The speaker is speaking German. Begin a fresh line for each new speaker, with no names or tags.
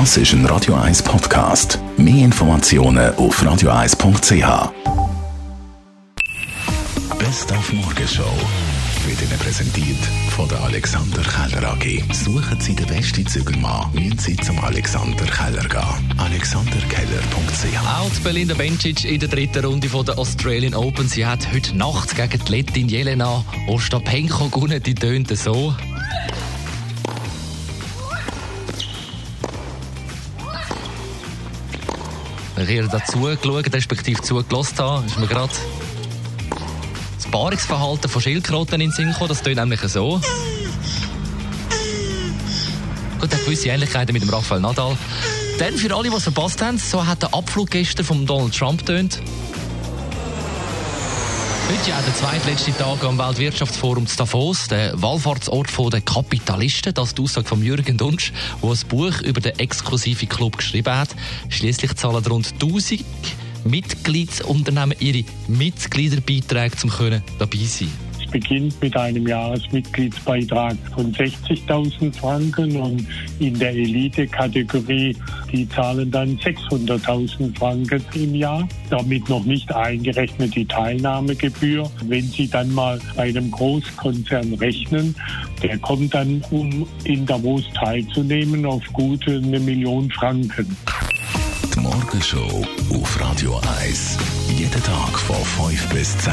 Das ist ein Radio 1 Podcast. Mehr Informationen auf radio1.ch. Best auf Morgenshow wird Ihnen präsentiert von der Alexander Keller AG. Suchen Sie den besten Zügelmann, müssen Sie zum Alexander Keller gehen. AlexanderKeller.ch
Auch die Belinda Bencic in der dritten Runde von der Australian Open. Sie hat heute Nacht gegen die Lettin Jelena Ostapenko gewonnen. Die tönte so. Wenn ich ihr dazu geschaut, respektive zugelassen habe, ist mir gerade das Paarungsverhalten von Schildkröten in den Sinn gekommen. Das tönt nämlich so. Gut, hat gewisse Ähnlichkeiten mit dem Rafael Nadal. Dann für alle, die es verpasst haben, so hat der Abflug gestern von Donald Trump tönt. Heute ja der zweitletzte Tag am Weltwirtschaftsforum zu Davos, der Wallfahrtsort der Kapitalisten. Das ist die Aussage von Jürgen Dunsch, der ein Buch über den exklusiven Club geschrieben hat. Schließlich zahlen rund 1000 Mitgliedsunternehmen ihre Mitgliederbeiträge, um dabei zu sein
beginnt mit einem Jahresmitgliedsbeitrag von 60.000 Franken und in der Elite-Kategorie, die zahlen dann 600.000 Franken im Jahr, damit noch nicht eingerechnet die Teilnahmegebühr. Wenn Sie dann mal bei einem Großkonzern rechnen, der kommt dann, um in Davos teilzunehmen, auf gute eine Million Franken.
Die Morgenshow auf Radio 1. Jeden Tag von 5 bis 10.